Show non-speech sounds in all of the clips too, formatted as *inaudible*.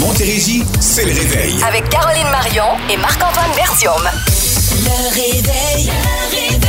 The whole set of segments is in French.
Montérégie, c'est le réveil. Avec Caroline Marion et Marc-Antoine Bertium. Le réveil. Le réveil.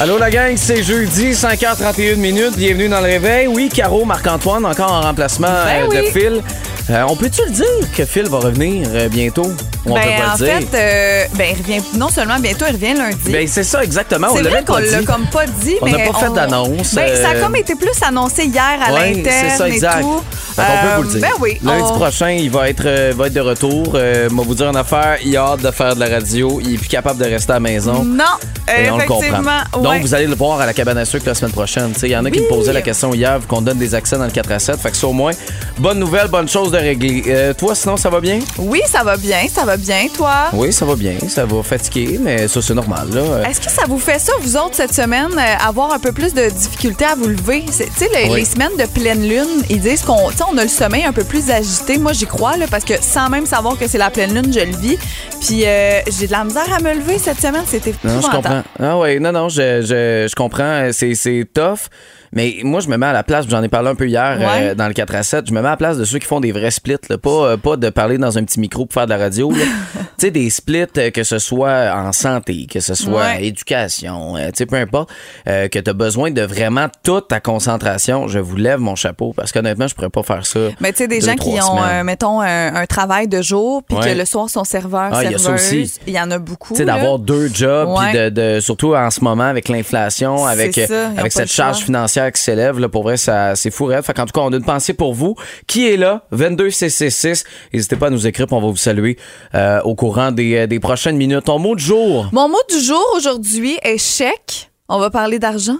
Allô la gang, c'est jeudi, 5h31 minutes. Bienvenue dans le réveil. Oui, Caro, Marc-Antoine, encore en remplacement Ben euh, de oui. Phil. Euh, on peut-tu le dire que Phil va revenir euh, bientôt? Ou on Ben, peut pas en le dire? fait, euh, ben, il revient non seulement bientôt, il revient lundi. Ben, c'est ça, exactement. on c'est l'a vrai qu'on pas l'a dit. comme pas dit, On mais n'a pas fait d'annonce, Ben, ça a euh, comme été plus annoncé hier à Ouais, l'interne c'est ça, exact. et tout. Fait qu'on peut vous le dire. Ben oui. Lundi on- prochain, il va être, euh, va être de retour. Euh, moi, vous dire une affaire, il a hâte de faire de la radio. Il est plus capable de rester à la maison. Non, Et on le effectivement. comprend. ouais. Donc, vous allez le voir à la cabane à sucre la semaine prochaine. Tu sais, Il y en a qui Oui. me posaient la question hier, vu qu'on donne des accès dans le 4 à 7. Fait que ça, au moins, bonne nouvelle, bonne chose de régler. Euh, toi, sinon, ça va bien? Oui, ça va bien, ça va bien, toi? Oui, ça va bien. Ça va fatiguer, mais ça, c'est normal. Là. Est-ce que ça vous fait ça, vous autres, cette semaine, euh, avoir un peu plus de difficulté à vous lever? Tu sais, les, Oui. les semaines de pleine lune, ils disent qu'on on a le sommeil un peu plus agité. Moi, j'y crois, là, parce que sans même savoir que c'est la pleine lune, je le vis. Puis euh, j'ai de la misère à me lever cette semaine. C'était Non, je comprends. Ah ouais, non, non, je, je, je comprends. C'est tough. Mais moi, je me mets à la place, j'en ai parlé un peu hier Ouais. euh, dans le 4 à 7, je me mets à la place de ceux qui font des vrais splits, là. Pas, euh, pas de parler dans un petit micro pour faire de la radio. là. *laughs* tu sais, des splits, euh, que ce soit en santé, que ce soit Ouais. en éducation, euh, tu sais, peu importe, euh, que tu as besoin de vraiment toute ta concentration, je vous lève mon chapeau parce qu'honnêtement, je pourrais pas faire ça. Mais tu sais, des deux, gens qui ont, euh, mettons, un, un travail de jour, puis Ouais. que le soir sont serveurs, Ah, serveuses. Il y en a beaucoup. Tu sais, d'avoir deux jobs, puis de, de- surtout en ce moment avec l'inflation, avec, ça, avec cette charge choix. financière qui s'élève, là, pour vrai, ça, c'est fou, rêve. Fait qu'en tout cas, on a une pensée pour vous. Qui est là? 22666. N'hésitez pas à nous écrire, puis on va vous saluer euh, au courant des, euh, des prochaines minutes. Ton mot du jour? Mon mot du jour aujourd'hui est chèque. On va parler d'argent.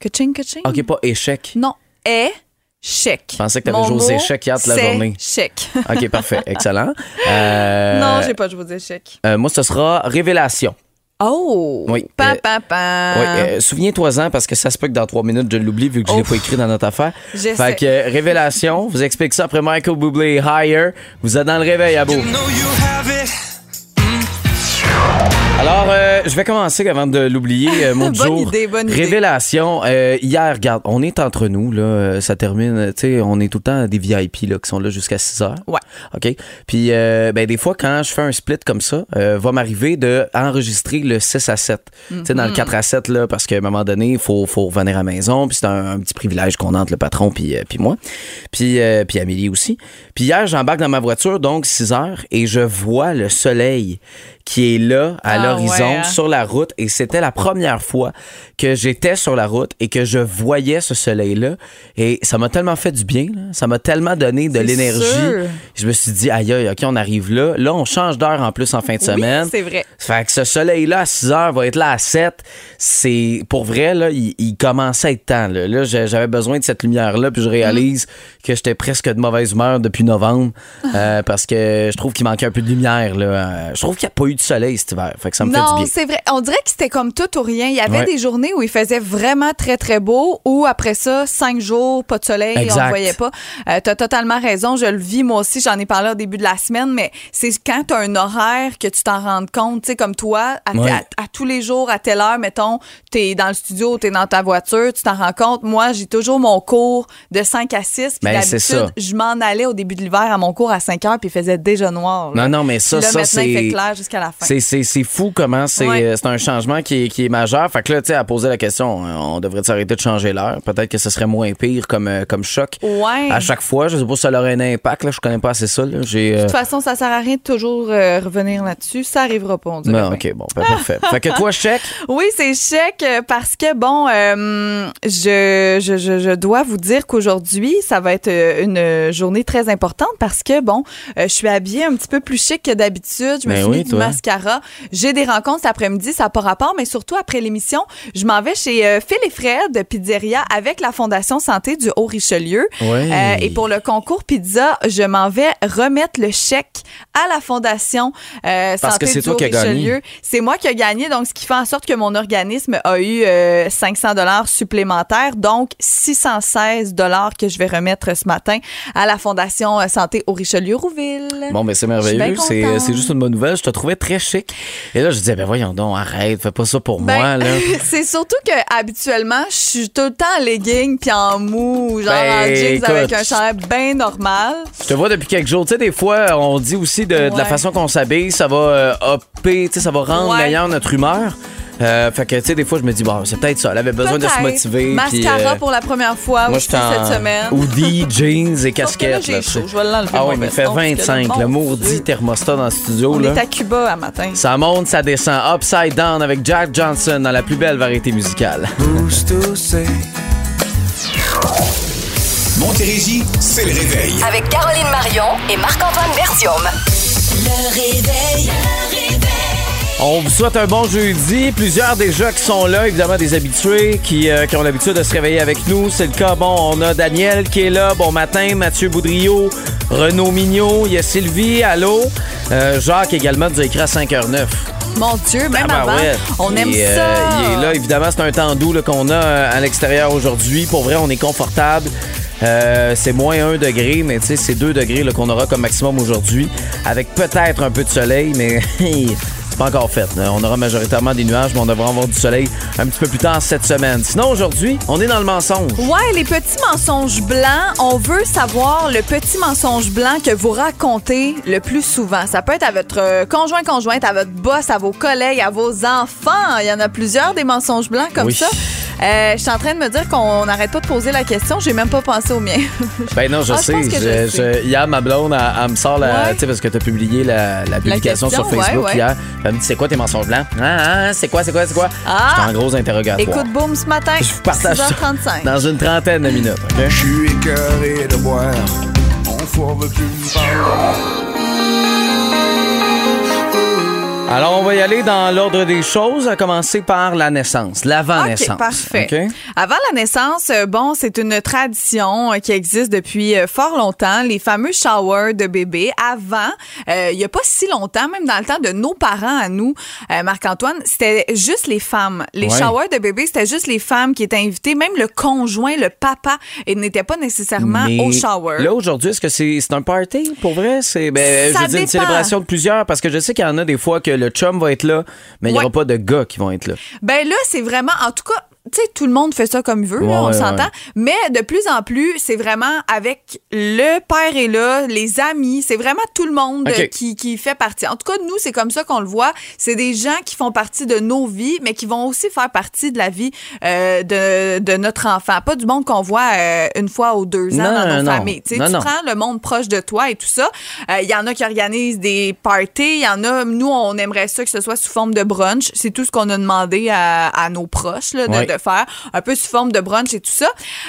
Que-ching, que-ching. OK, pas échec. Non, est chèque. Je pensais que t'avais joué aux échecs hier toute la journée. chèque. OK, *laughs* parfait. Excellent. Euh, non, j'ai pas joué aux échecs. euh, moi, ce sera révélation. Oh! Oui, Pa, euh, pa, pa. Oui, euh, souviens-toi-en parce que ça se peut que dans trois minutes, je l'oublie vu que je l'ai pas écrit dans notre affaire. J'essaie. Fait que euh, révélation, vous explique ça après Michael Bublé Higher. Vous êtes dans le réveil à beau. Alors, euh, je vais commencer avant de l'oublier, euh, *laughs* mon Bonne jour. idée, bonne. Révélation. euh, hier, regarde, on est entre nous, là, euh, ça termine, tu sais, on est tout le temps des VIP là, qui sont là jusqu'à 6 heures. Ouais. OK? Puis, ben, des fois, quand je fais un split comme ça, va m'arriver de enregistrer le 6 à 7. Tu sais, dans le 4 à 7, là, parce qu'à un moment donné, il faut, faut revenir à la maison. Puis, c'est un, un petit privilège qu'on a entre le patron puis, puis moi. Puis, puis Amélie aussi. Puis, hier, j'embarque dans ma voiture, donc 6 heures, et je vois le soleil qui est là, à Ah, l'horizon, ouais, hein? sur la route. Et c'était la première fois que j'étais sur la route et que je voyais ce soleil-là. Et ça m'a tellement fait du bien, là. ça m'a tellement donné de l'énergie. Je me suis dit, aïe, aïe, OK, on arrive là. Là, on change d'heure en plus en fin de semaine. Oui, c'est vrai. Fait que ce soleil-là à 6 heures va être là à 7. C'est pour vrai, là, il, il commençait à être temps. Là, Là, j'avais besoin de cette lumière-là, puis je réalise que j'étais presque de mauvaise humeur depuis novembre euh, parce que je trouve qu'il manquait un peu de lumière. Là. Euh, Je trouve qu'il n'y a pas eu de soleil cet hiver. Fait que ça me fait Non, du bien. c'est vrai. On dirait que c'était comme tout ou rien. Il y avait Ouais. des journées où il faisait vraiment très, très beau, ou après ça, cinq jours, pas de soleil, Exact. on ne voyait pas. Euh, tu as totalement raison. Je le vis, moi aussi. J'en ai parlé au début de la semaine, mais c'est quand tu as un horaire que tu t'en rends compte. Tu sais, comme toi, à, Ouais. à- à tous les jours, à telle heure, mettons, tu es dans le studio, tu es dans ta voiture, tu t'en rends compte. Moi, j'ai toujours mon cours de 5 à 6. Puis Ben, d'habitude, je m'en allais au début de l'hiver à mon cours à 5 heures, puis il faisait déjà noir. là. Non, non, mais ça, là, ça, maintenant, il fait c'est. La fin. C'est, fou comment c'est, Ouais. euh, un changement qui est, qui est majeur. Fait que là, tu sais, à poser la question, euh, on devrait s'arrêter de changer l'heure? Peut-être que ce serait moins pire comme, euh, comme choc. Ouais. À chaque fois, je sais pas si ça aurait un impact. Là, je connais pas assez ça. Là. De toute façon, ça sert à rien de toujours euh, revenir là-dessus. Ça arrivera pas, on dirait non, ok, bon, ben, parfait. fait que toi, chèque? *laughs* Oui, c'est chèque parce que, bon, euh, je, je, je, je dois vous dire qu'aujourd'hui, ça va être une journée très importante parce que, bon, euh, je suis habillée un petit peu plus chic que d'habitude. Je me Ben suis oui, mis du toi. Mascara. J'ai des rencontres cet après-midi, ça n'a pas rapport, mais surtout après l'émission, je m'en vais chez euh, Phil et Fred de Pizzeria avec la Fondation Santé du Haut-Richelieu. Oui. Euh, et pour le concours pizza, je m'en vais remettre le chèque à la Fondation euh, Parce Santé que c'est du toi qui as gagné. Haut-Richelieu. C'est moi qui ai gagné, donc ce qui fait en sorte que mon organisme a eu euh, 500 dollars supplémentaires, donc 616 dollars que je vais remettre ce matin à la Fondation euh, Santé au Richelieu-Rouville. Bon, ben c'est merveilleux. c'est juste une bonne nouvelle. Je te trouvais très chic. Et là, je disais, ben voyons donc, arrête, fais pas ça pour Ben, moi, là. *laughs* c'est surtout que habituellement, je suis tout le temps en legging puis en mou, genre Ben, en jeans écoute. avec un chandail bien normal. Je te vois depuis quelques jours. Tu sais, des fois, on dit aussi de, de la façon qu'on s'habille, ça va euh, upper, tu sais, ça va rendre Ouais. meilleure notre humeur. Euh, fait que, tu sais, des fois, je me dis, bon, c'est peut-être ça. Elle avait besoin de se motiver. puis, Mascara euh, pour la première fois moi, aussi cette semaine. hoodie, *laughs* jeans et casquette. là, chaud. Je vais l'enlever. Ah oui, mais il fait veston, parce que 25. là, Le mon maudit thermostat dans le studio. On là. est à Cuba à matin. Ça monte, ça descend. Upside Down avec Jack Johnson dans la plus belle variété musicale. Montérégie, c'est le réveil. Avec Caroline Marion et Marc-Antoine Bertium. Le réveil. Le réveil. On vous souhaite un bon jeudi. Plusieurs déjà qui sont là, évidemment des habitués qui, euh, qui ont l'habitude de se réveiller avec nous. C'est le cas, bon, on a Daniel qui est là. Bon matin, Mathieu Boudriot, Renaud Mignot, il y a Sylvie, allô? Euh, Jacques également nous a écrit à 5h09. Mon Dieu, même Ah, ben avant, ouais. on aime Et, euh, ça. il est là, évidemment, c'est un temps doux qu'on a euh, à l'extérieur aujourd'hui. Pour vrai, on est confortable. Euh, c'est moins 1 degré, mais tu sais, c'est 2 degrés qu'on aura comme maximum aujourd'hui, avec peut-être un peu de soleil, mais *laughs* c'est pas encore fait. là. On aura majoritairement des nuages, mais on devra avoir du soleil un petit peu plus tard cette semaine. Sinon, aujourd'hui, on est dans le mensonge. Ouais, les petits mensonges blancs, on veut savoir le petit mensonge blanc que vous racontez le plus souvent. Ça peut être à votre euh, conjoint, conjointe, à votre boss, à vos collègues, à vos enfants. Il y en a plusieurs des mensonges blancs comme Oui. ça. Euh, je suis en train de me dire qu'on n'arrête pas de poser la question. J'ai même pas pensé au mien. *laughs* Ben non, je Ah, sais. je Je- sais. hier, ma blonde, elle, elle me sort la. Ouais. Tu sais, parce que tu as publié la, la publication question, sur Facebook ouais, ouais. hier. Elle me dit C'est quoi tes mensonges blancs? Ah, ah, c'est quoi, c'est quoi, c'est quoi? Ah! J'étais en gros interrogatoire. Écoute, boum, ce matin, Je vous partage ça 6h35. dans une trentaine de minutes. OK? Je suis écœuré de boire. Veut plus me Alors, on va y aller dans l'ordre des choses, à commencer par la naissance, l'avant-naissance. OK, parfait. Avant la naissance, euh, bon, c'est une tradition euh, qui existe depuis euh, fort longtemps, les fameux showers de bébé. Avant, euh, il y a pas si longtemps, même dans le temps de nos parents à nous, euh, Marc-Antoine, c'était juste les femmes. Les Ouais. showers de bébé, c'était juste les femmes qui étaient invitées, même le conjoint, le papa, et n'était pas nécessairement Mais au shower. Là, aujourd'hui, est-ce que c'est c'est un party? Pour vrai? C'est ben, Ça je veux dire, une célébration de plusieurs parce que je sais qu'il y en a des fois que le chum va être là, mais il n'y aura pas de gars qui vont être là. Ben là, c'est vraiment, en tout cas, tu sais, tout le monde fait ça comme il veut, là, on s'entend. ouais. Mais de plus en plus, c'est vraiment avec le père est là, les amis, c'est vraiment tout le monde qui, qui fait partie. En tout cas, nous, c'est comme ça qu'on le voit. C'est des gens qui font partie de nos vies, mais qui vont aussi faire partie de la vie euh, de, de notre enfant. Pas du monde qu'on voit euh, une fois ou deux ans Non, dans nos non. familles. Non, tu prends le monde proche de toi et tout ça. Euh, Il y en a qui organisent des parties. Il y en a, nous, on aimerait ça que ce soit sous forme de brunch. C'est tout ce qu'on a demandé à, à nos proches là, de, Ouais. de faire. Un peu sous forme de brunch et tout ça.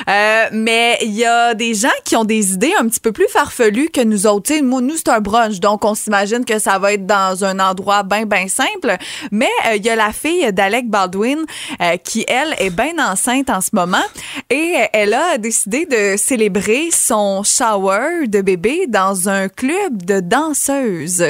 Euh, mais il y a des gens qui ont des idées un petit peu plus farfelues que nous autres. Tu sais, moi, nous, c'est un brunch. Donc, on s'imagine que ça va être dans un endroit bien, bien simple. Mais euh, il y a la fille d'Alec Baldwin euh, qui, elle, est bien enceinte en ce moment. Et elle a décidé de célébrer son shower de bébé dans un club de danseuses.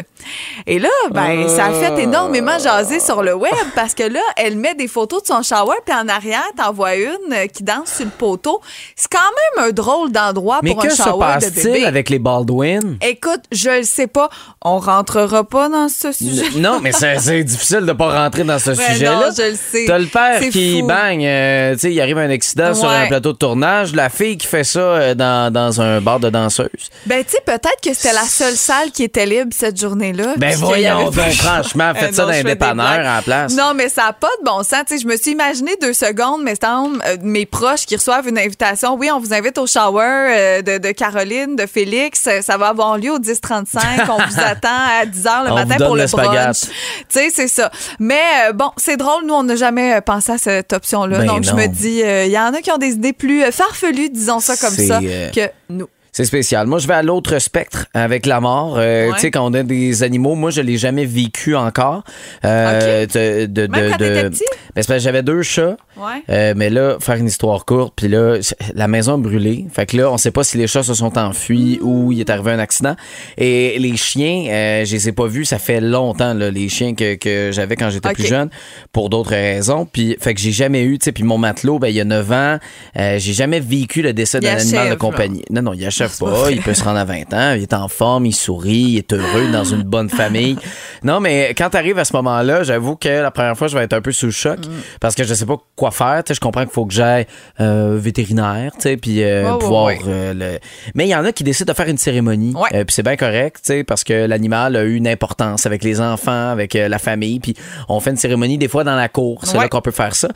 Et là, ben, ça a fait énormément jaser sur le web parce que là, elle met des photos de son shower, puis en arrière, t'en vois une euh, qui danse sur le poteau. C'est quand même un drôle d'endroit Mais pour que un se shower de passe-t-il bébé. avec les Baldwin? Écoute, je le sais pas. On rentrera pas dans ce sujet. Non, mais c'est difficile de pas rentrer dans ce *laughs* Ouais, sujet-là. je le sais. T'as le père qui fou. bang, euh, tu sais, il arrive un accident sur un plateau de tournage, la fille qui fait ça euh, dans, dans un bar de danseuses. Ben, tu sais, peut-être que c'était la seule salle qui était libre cette journée-là. Ben voyons donc, franchement, Euh, faites *laughs* ça non, dans je un fais des dépanneur blagues. à la place. Non, mais ça n'a pas de bon sens. Tu sais, je me suis imaginé deux secondes, mais semble, euh, mes proches qui reçoivent une invitation. Oui, on vous invite au shower euh, de, de Caroline, de Félix. Euh, Ça va avoir lieu au 10-35. *laughs* on vous attend à 10 h le On matin pour le brunch. Tu sais, c'est ça. Mais euh, bon, c'est drôle. Nous, on n'a jamais euh, pensé à cette option-là. Ben Donc, je me dis, euh, il y en a qui ont des idées plus farfelues, disons ça comme ça, que nous. C'est spécial. Moi, je vais à l'autre spectre avec la mort. Euh, Ouais. Tu sais, quand on a des animaux, moi, je l'ai jamais vécu encore. Euh, de, de, Même de- quand de- petit? Ben, c'est parce que j'avais deux chats. Ouais. Euh, mais là, faire une histoire courte, puis là, la maison a brûlé. Fait que là, on sait pas si les chats se sont enfuis ou il est arrivé un accident. Et les chiens, euh, je les ai pas vus, ça fait longtemps, là, les chiens que, que j'avais quand j'étais plus jeune, pour d'autres raisons. Puis, fait que j'ai jamais eu, tu sais, puis mon matelot, ben, il y a 9 ans, euh, j'ai jamais vécu le décès d'un animal de compagnie. Non, non, il achève pas. Il peut se rendre à 20 ans. Il est en forme, il sourit, il est heureux dans une bonne famille. Non, mais quand tu arrives à ce moment-là, j'avoue que la première fois, je vais être un peu sous le choc Mm. parce que je sais pas quoi faire. Tu sais, je comprends qu'il faut que j'aille euh, vétérinaire, tu sais, puis euh, pouvoir. euh, le- Mais il y en a qui décident de faire une cérémonie. Ouais. Puis c'est bien correct, tu sais, parce que l'animal a eu une importance avec les enfants, avec la famille. Puis on fait une cérémonie des fois dans la cour. C'est Ouais. là qu'on peut faire ça.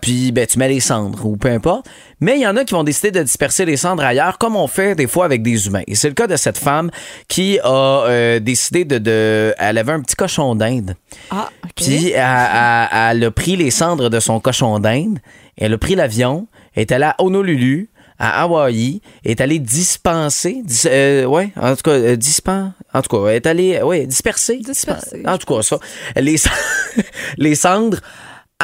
Puis ben, tu mets les cendres ou peu importe. Mais il y en a qui vont décider de disperser les cendres ailleurs, comme on fait des fois avec des humains. Et c'est le cas de cette femme qui a décidé de, de. Elle avait un petit cochon d'Inde. Ah. Puis elle, elle- elle a pris les cendres de son cochon d'Inde, elle a pris l'avion, est allée à Honolulu, à Hawaï, est allée dispenser, dis- euh, ouais, en tout cas, euh, dispen, en tout cas, est allée, ouais, disperser, Disperser. en tout cas, ça, les, *laughs* les cendres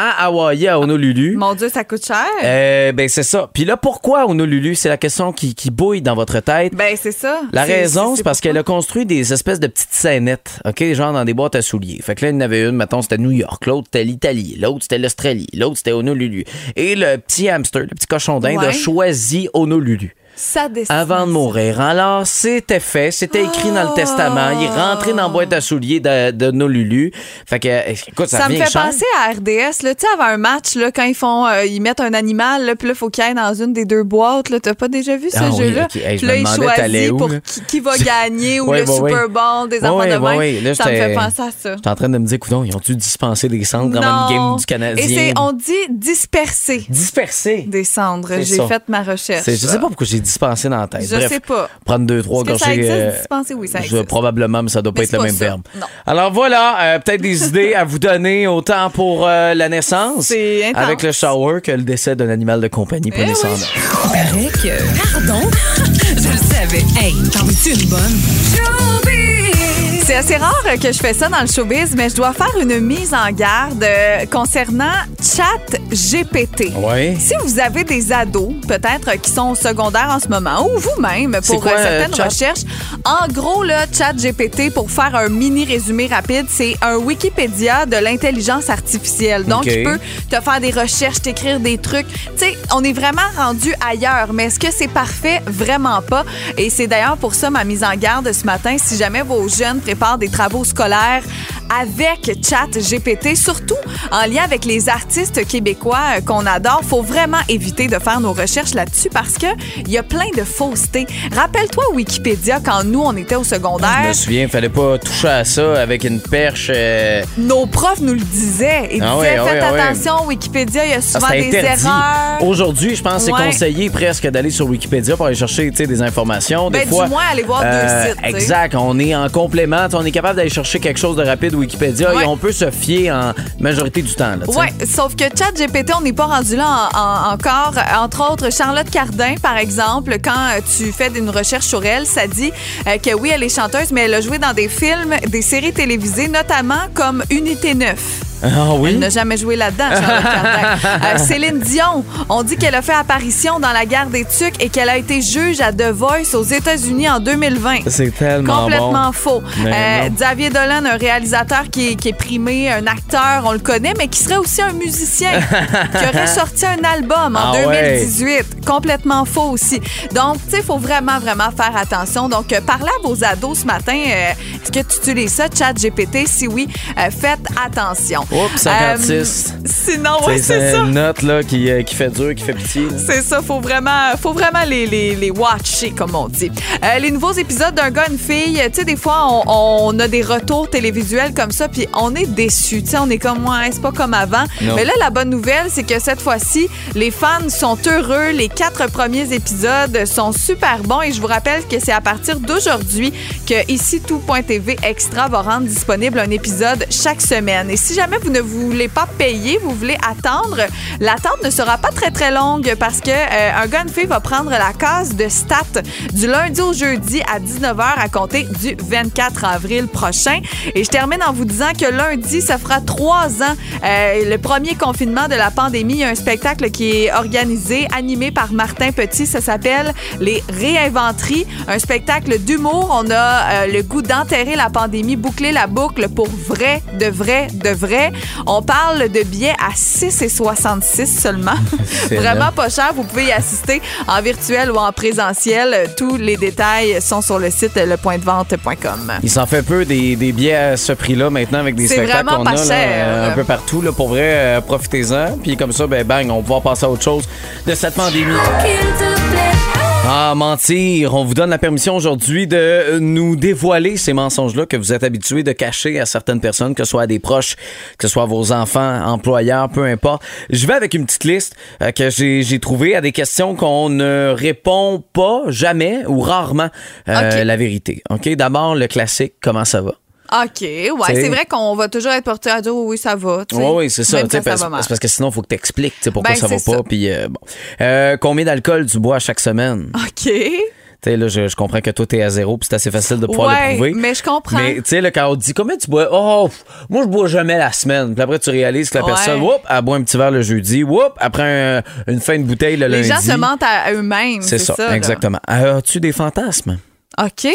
à Hawaï, à Honolulu. Mon Dieu, ça coûte cher. Euh, ben c'est ça. Puis là, pourquoi Honolulu? C'est la question qui, qui bouille dans votre tête. ben, c'est ça. La raison, c'est parce qu'elle a construit des espèces de petites scénettes, OK, genre dans des boîtes à souliers. Fait que là, il y en avait une, mettons, c'était New York, l'autre, c'était l'Italie, l'autre, c'était l'Australie, l'autre, c'était Honolulu. Et le petit hamster, le petit cochon d'Inde, a choisi Honolulu Avant de mourir. Alors, c'était fait, c'était écrit dans le testament. Il est rentré dans la boîte à souliers de, de Honolulu. Fait que, écoute, ça, Ça me fait cher. penser à RDS, là, tu sais, avant un match, là, quand ils font, euh, ils mettent un animal, là, puis là, faut qu'il aille dans une des deux boîtes, là. T'as pas déjà vu ce Ah oui, jeu-là? ok. Hey, je Puis là, t'allais choisissent où, pour qui, qui va gagner ou *laughs* Ouais, le. Super Bowl, des enfants ouais, de ouais. Là, ça me fait penser à ça. J'étais en train de me dire, coudonc, ils ont-tu dispensé des cendres comme une game du Canadien? Et on dit disperser Dispersé. des cendres. J'ai fait ma recherche. Je sais pas pourquoi j'ai dispensé dans la tête. Je Bref, sais pas. Prendre deux, trois que ça gorgées. existe, euh, dispenser? Oui, ça je- existe. Probablement, mais ça doit pas Mais être le pas même ça. verbe. Non. Alors voilà, euh, peut-être des *laughs* idées à vous donner autant pour euh, la naissance avec le shower que le décès d'un animal de compagnie. Prenez Eh ça oui. Pardon? *laughs* Je le savais. Hey, t'en veux-tu une bonne? C'est assez rare que je fais ça dans le showbiz, mais je dois faire une mise en garde euh, concernant Chat GPT. Ouais. Si vous avez des ados, peut-être qui sont au secondaire en ce moment, ou vous-même pour quoi, euh, euh, certaines recherches, en gros, là, Chat GPT, pour faire un mini résumé rapide, c'est un Wikipédia de l'intelligence artificielle. Donc, OK. il peut te faire des recherches, t'écrire des trucs. Tu sais, on est vraiment rendu ailleurs, mais est-ce que c'est parfait? Vraiment pas. Et c'est d'ailleurs pour ça ma mise en garde ce matin. Si jamais vos jeunes préparent des travaux scolaires avec Chat GPT, surtout en lien avec les artistes québécois euh, qu'on adore, faut vraiment éviter de faire nos recherches là-dessus parce que il y a plein de faussetés. Rappelle-toi Wikipédia quand nous on était au Je secondaire. me souviens, fallait pas toucher à ça avec une perche. euh, Nos profs nous le disaient. Ils Ah disaient ouais, faites ouais. attention, Wikipédia, il y a souvent des erreurs. Aujourd'hui, je pense que c'est conseillé presque d'aller sur Wikipédia pour aller chercher des informations. Des Ben, du fois, moins, aller voir deux sites, tu sais. Exact. On est en complément. On est capable d'aller chercher quelque chose de rapide Wikipédia Ouais. et on peut se fier en majorité du temps. Oui, sauf que ChatGPT, on n'est pas rendu là en- en- encore. Entre autres, Charlotte Cardin, par exemple, quand tu fais une recherche sur elle, ça dit euh, que oui, elle est chanteuse, mais elle a joué dans des films, des séries télévisées, notamment comme Unité 9. Ah oui? Elle n'a jamais joué là-dedans. *laughs* Euh, Céline Dion, on dit qu'elle a fait apparition dans la guerre des Tucs et qu'elle a été juge à The Voice aux États-Unis en 2020. C'est tellement Complètement bon. faux. Euh. Xavier Dolan, un réalisateur qui est, qui est primé, un acteur, on le connaît, mais qui serait aussi un musicien, *laughs* qui aurait sorti un album en Ah ouais. 2018. Complètement faux aussi. Donc, tu sais, il faut vraiment, vraiment faire attention. Donc, euh, parlez à vos ados ce matin. euh, Est-ce que tu utilises ça, chat GPT? Si oui, faites attention. Oups, 56. Euh, sinon, ouais, c'est ça. une note là, qui, euh, qui fait dur, qui fait pitié. C'est ça, faut vraiment, faut vraiment les, les, les watcher, comme on dit. Euh, les nouveaux épisodes d'un gars, une fille, tu sais, des fois, on, on a des retours télévisuels comme ça, puis on est déçus. Tu sais, on est comme, ouais, c'est pas comme avant. Non. Mais là, la bonne nouvelle, c'est que cette fois-ci, les fans sont heureux. Les quatre premiers épisodes sont super bons et je vous rappelle que c'est à partir d'aujourd'hui que ici tout.tv Extra va rendre disponible un épisode chaque semaine. Et si jamais vous ne voulez pas payer, vous voulez attendre, l'attente ne sera pas très très longue parce que euh, un gars, va prendre la case de stats du lundi au jeudi à 19h à compter du 24 avril prochain. Et je termine en vous disant que lundi, ça fera trois ans, euh, le premier confinement de la pandémie. Il y a un spectacle qui est organisé, animé par par Martin Petit. Ça s'appelle Les Réinventeries, un spectacle d'humour. On a euh, le goût d'enterrer la pandémie, boucler la boucle pour vrai, de vrai, de vrai. On parle de billets à 6,66 seulement. *laughs* Vraiment pas cher. Vous pouvez y assister en virtuel ou en présentiel. Tous les détails sont sur le site lepointdevente.com. Il s'en fait peu des, des billets à ce prix-là maintenant avec des C'est spectacles vraiment qu'on pas a là, cher. un peu partout. Là, pour vrai, euh, profitez-en. Puis comme ça, ben bang, on va pouvoir passer à autre chose de cette pandémie. Ah, mentir. On vous donne la permission aujourd'hui de euh, nous dévoiler ces mensonges-là que vous êtes habitués de cacher à certaines personnes, que ce soit à des proches, que ce soit à vos enfants, employeurs, peu importe. Je vais avec une petite liste euh, que j'ai j'ai trouvée à des questions qu'on ne répond pas jamais ou rarement euh, la vérité. OK? D'abord, le classique, comment ça va? OK, ouais, T'sais- c'est vrai qu'on va toujours être porté à dire oui, ça va. Oui, oui, c'est ça. Ça c'est parce que sinon, il faut que tu expliques pourquoi Ben, ça va pas. ça. Puis, euh, bon. Euh, combien d'alcool tu bois chaque semaine? OK. Tu sais, là, je, je comprends que toi, t'es à zéro, puis c'est assez facile de pouvoir Ouais, le prouver. mais je comprends. Mais tu sais, quand on te dit combien tu bois, oh, moi, je bois jamais la semaine. Puis après, tu réalises que la Ouais. personne, whoop, elle boit un petit verre le jeudi, whoop, après un- une fin de bouteille le Les lundi. gens se mentent à eux-mêmes. C'est ça, là. exactement. Euh, As-tu des fantasmes? OK.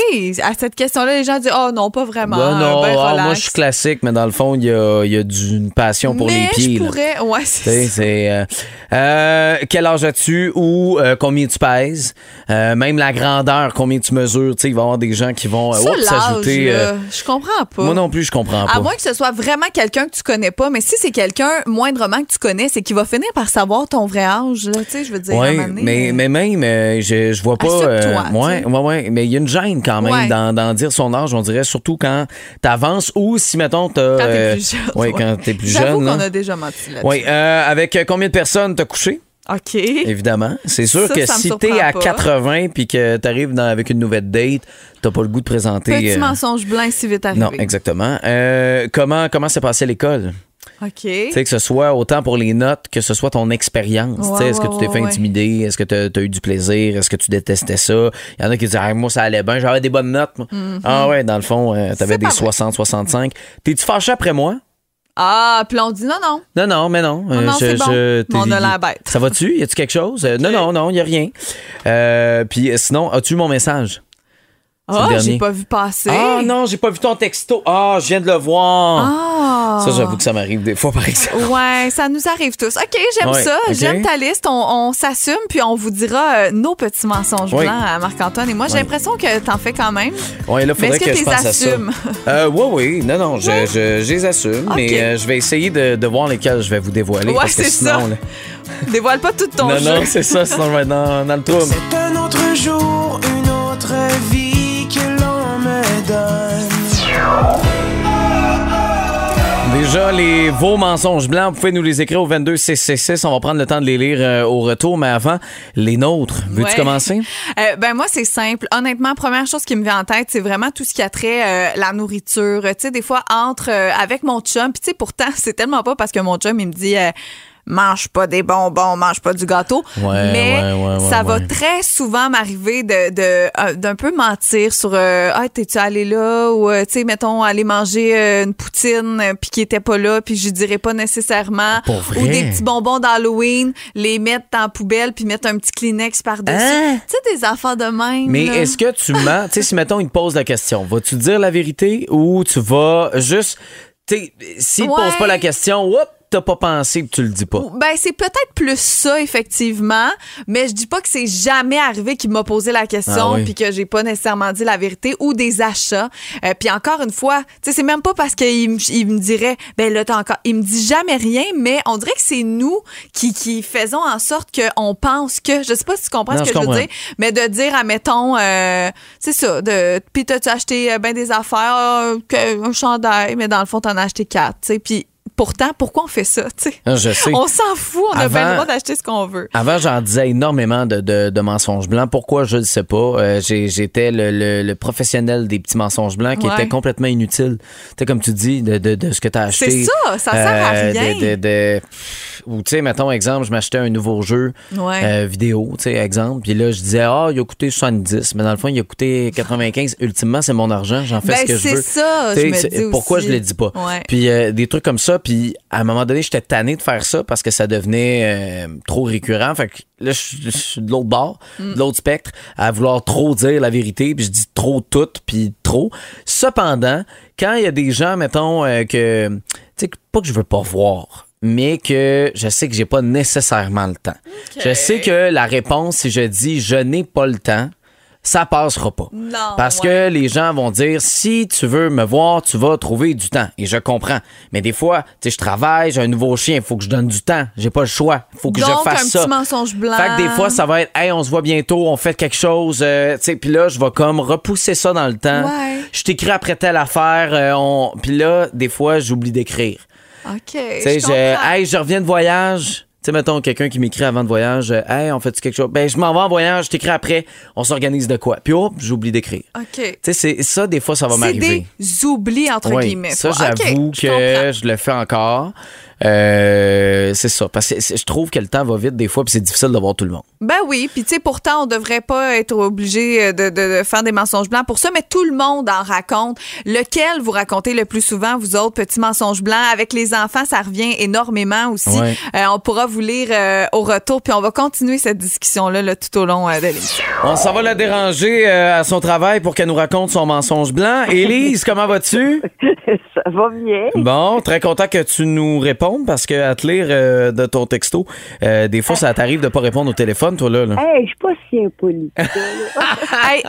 À cette question-là, les gens disent Oh non, pas vraiment. Ben non, ben ah, moi, je suis classique, mais dans le fond, il y a, y a du- une passion pour Mais les pieds. je là. pourrais. Ouais, c'est ça. c'est euh, euh, quel âge as-tu ou euh, combien tu pèses, même la grandeur, combien tu mesures? Il va y avoir des gens qui vont s'ajouter. je comprends pas. moi non plus, je comprends pas. À moins que ce soit vraiment quelqu'un que tu connais pas, mais si c'est quelqu'un moindrement que tu connais, c'est qu'il va finir par savoir ton vrai âge, là, tu sais, je veux dire. Ouais, mais, mais même, je, je vois pas. Assure-toi, ouais, ouais, ouais, mais il y a une gêne quand même Ouais. dans, dans dire son âge, on dirait, surtout quand t'avances ou si, mettons, t'as. quand t'es euh, plus jeune. ouais, quand t'es plus jeune. qu'on là. a déjà menti là-dessus. Oui, euh, avec combien de personnes t'as couché? OK. Évidemment. C'est sûr Ça, que ça si t'es à pas. 80 puis que t'arrives dans- avec une nouvelle date, t'as pas le goût de présenter. Petit euh, mensonge blanc si vite arrivé. non, exactement. Euh, comment comment s'est passé l'école? OK. Tu sais, que ce soit autant pour les notes que ce soit ton expérience. Tu sais, Ouais, Est-ce que tu t'es fait intimider? Est-ce que tu as, eu du plaisir? Est-ce que tu détestais ça? Il y en a qui disent ah, Moi, ça allait bien, j'avais des bonnes notes. moi. Ah ouais, dans le fond, euh, t'avais Mm-hmm. Des pas vrai. 60, 65. T'es-tu fâché après moi? Ah, puis on dit non, non. Non, non, mais non. Non, non, c'est bon. t'es- Mais on a l'air bête. Ça va-tu? Y a-tu quelque chose? Euh, Non, non, non, y a rien. Euh, Puis euh, sinon, as-tu mon message? Ah, dernier. j'ai pas vu passer. Ah non, j'ai pas vu ton texto. Ah, je viens de le voir. Ah. Ça, j'avoue que ça m'arrive des fois, par exemple. Ouais, ça nous arrive tous. OK, j'aime Ouais, ça. J'aime ta liste. On, on s'assume, puis on vous dira euh, nos petits mensonges Oui. blancs à Marc-Antoine. Et moi, j'ai Ouais. l'impression que t'en fais quand même. Ouais, là, Mais faudrait est-ce que que, je pense à ça. assumes? Euh, oui, oui. Non, non, je, je, je les assume, mais euh, je vais essayer de, de voir lesquels je vais vous dévoiler. Ouais, parce que c'est sinon, ça. là- *laughs* Dévoile pas tout ton non, jeu. non, c'est ça, sinon je vais être dans, dans le trouble. C'est un autre jour, une autre vie Déjà, les vos mensonges blancs, vous pouvez nous les écrire au 22666. On va prendre le temps de les lire euh, au retour, mais avant, les nôtres. Veux-tu Ouais. commencer? *laughs* Euh, ben moi c'est simple. Honnêtement, première chose qui me vient en tête, c'est vraiment tout ce qui a trait euh, la nourriture. Tu sais, des fois entre euh, avec mon chum, puis tu sais pourtant *laughs* c'est tellement pas parce que mon chum il me dit. Mange pas des bonbons, mange pas du gâteau. Ouais, mais ouais, ouais, ouais, ça va très souvent m'arriver de, de, euh, d'un peu mentir sur euh, ah t'es-tu allé là? Ou euh, tu sais mettons aller manger euh, une poutine puis qui était pas là puis je dirais pas nécessairement ou des petits bonbons d'Halloween, les mettre dans la poubelle puis mettre un petit Kleenex par-dessus. Hein? Tu sais des affaires de même. Mais là. est-ce que tu mens? tu sais, si mettons, il te pose la question, vas-tu dire la vérité ou tu vas juste. Tu sais, s'il te pose pas la question, whoop, t'as pas pensé que tu le dis pas? Ben, c'est peut-être plus ça, effectivement, mais je dis pas que c'est jamais arrivé qu'il m'a posé la question Ah oui. puis que j'ai pas nécessairement dit la vérité ou des achats. Euh, puis encore une fois, tu sais, c'est même pas parce qu'il me, dirait, ben là, t'as encore, il me dit jamais rien, mais on dirait que c'est nous qui, qui faisons en sorte qu'on pense que, je sais pas si tu comprends Non, ce que je veux dire, mais de dire, admettons, euh, c'est ça, de, puis t'as-tu acheté euh, ben des affaires, euh, que- un chandail, mais dans le fond, t'en as acheté quatre, tu sais, puis pourtant, pourquoi on fait ça, tu sais? Ah, je sais. On s'en fout, on a bien Avant- le droit d'acheter ce qu'on veut. Avant, j'en disais énormément de, de- de mensonges blancs. Pourquoi, je ne sais pas. Euh, j'ai- J'étais le, le- le professionnel des petits mensonges blancs qui Ouais. étaient complètement inutiles. Tu sais, comme tu dis, de, de- de ce que tu as acheté. C'est ça, ça sert à Euh, rien. Ou, tu sais, mettons, exemple, je m'achetais un nouveau jeu Ouais. euh, vidéo, tu sais, exemple. Puis là, je disais, ah, il a coûté 70. Mais dans le fond, il a coûté 95. Ultimement, c'est mon argent. J'en fais Ben, ce que je c'est veux. ça, Tu sais, je me c'est- dis Pourquoi aussi. je le dis pas? Ouais. Puis euh, des trucs comme ça. Puis à un moment donné, j'étais tanné de faire ça parce que ça devenait euh, trop récurrent. Fait que là, je suis de l'autre bord, de l'autre spectre, à vouloir trop dire la vérité, puis je dis trop tout, puis trop. Cependant, quand il y a des gens, mettons, euh, que, tu sais, pas que je veux pas voir, mais que je sais que j'ai pas nécessairement le temps. Je sais que la réponse, si je dis je n'ai pas le temps, ça passera pas. Non, Parce ouais. que les gens vont dire si tu veux me voir, tu vas trouver du temps. Et je comprends. Mais des fois, tu sais, je travaille, j'ai un nouveau chien, il faut que je donne du temps. J'ai pas le choix. Il faut que Donc, je fasse un ça. petit mensonge blanc. Fait que des fois, ça va être, hey, on se voit bientôt, on fait quelque chose, euh, tu sais, puis là, je vais comme repousser ça dans le temps. Ouais. Je t'écris après telle affaire, euh, on... puis là, des fois, j'oublie d'écrire. OK. Tu sais, je hey, je reviens de voyage. Tu sais, mettons, quelqu'un qui m'écrit avant de voyage, euh, hey, on fait-tu quelque chose? Ben, je m'en vais en voyage, je t'écris après, on s'organise de quoi? Puis, hop, j'oublie d'écrire. OK. Tu sais, ça, des fois, ça va C'est m'arriver. des oublis, entre Oui, guillemets. ça, j'avoue que je le fais encore. Euh, c'est ça. Parce que je trouve que le temps va vite des fois, puis c'est difficile de voir tout le monde. Ben oui, puis tu sais, pourtant, on devrait pas être obligé euh, de, de- de faire des mensonges blancs pour ça, mais tout le monde en raconte. Lequel vous racontez le plus souvent, vous autres, petits mensonges blancs? Avec les enfants, ça revient énormément aussi. Ouais. Euh, on pourra vous lire euh, au retour, puis on va continuer cette discussion-là là, tout au long euh, de l'émission. On s'en va la déranger euh, à son travail pour qu'elle nous raconte son mensonge blanc. Élise, comment vas-tu? *laughs* Ça va bien. Bon, très content que tu nous répondes parce que à te lire euh, de ton texto, euh, des fois, ça t'arrive de pas répondre au téléphone, toi, là. là. Hey, je suis pas si impolie. *laughs* Hey,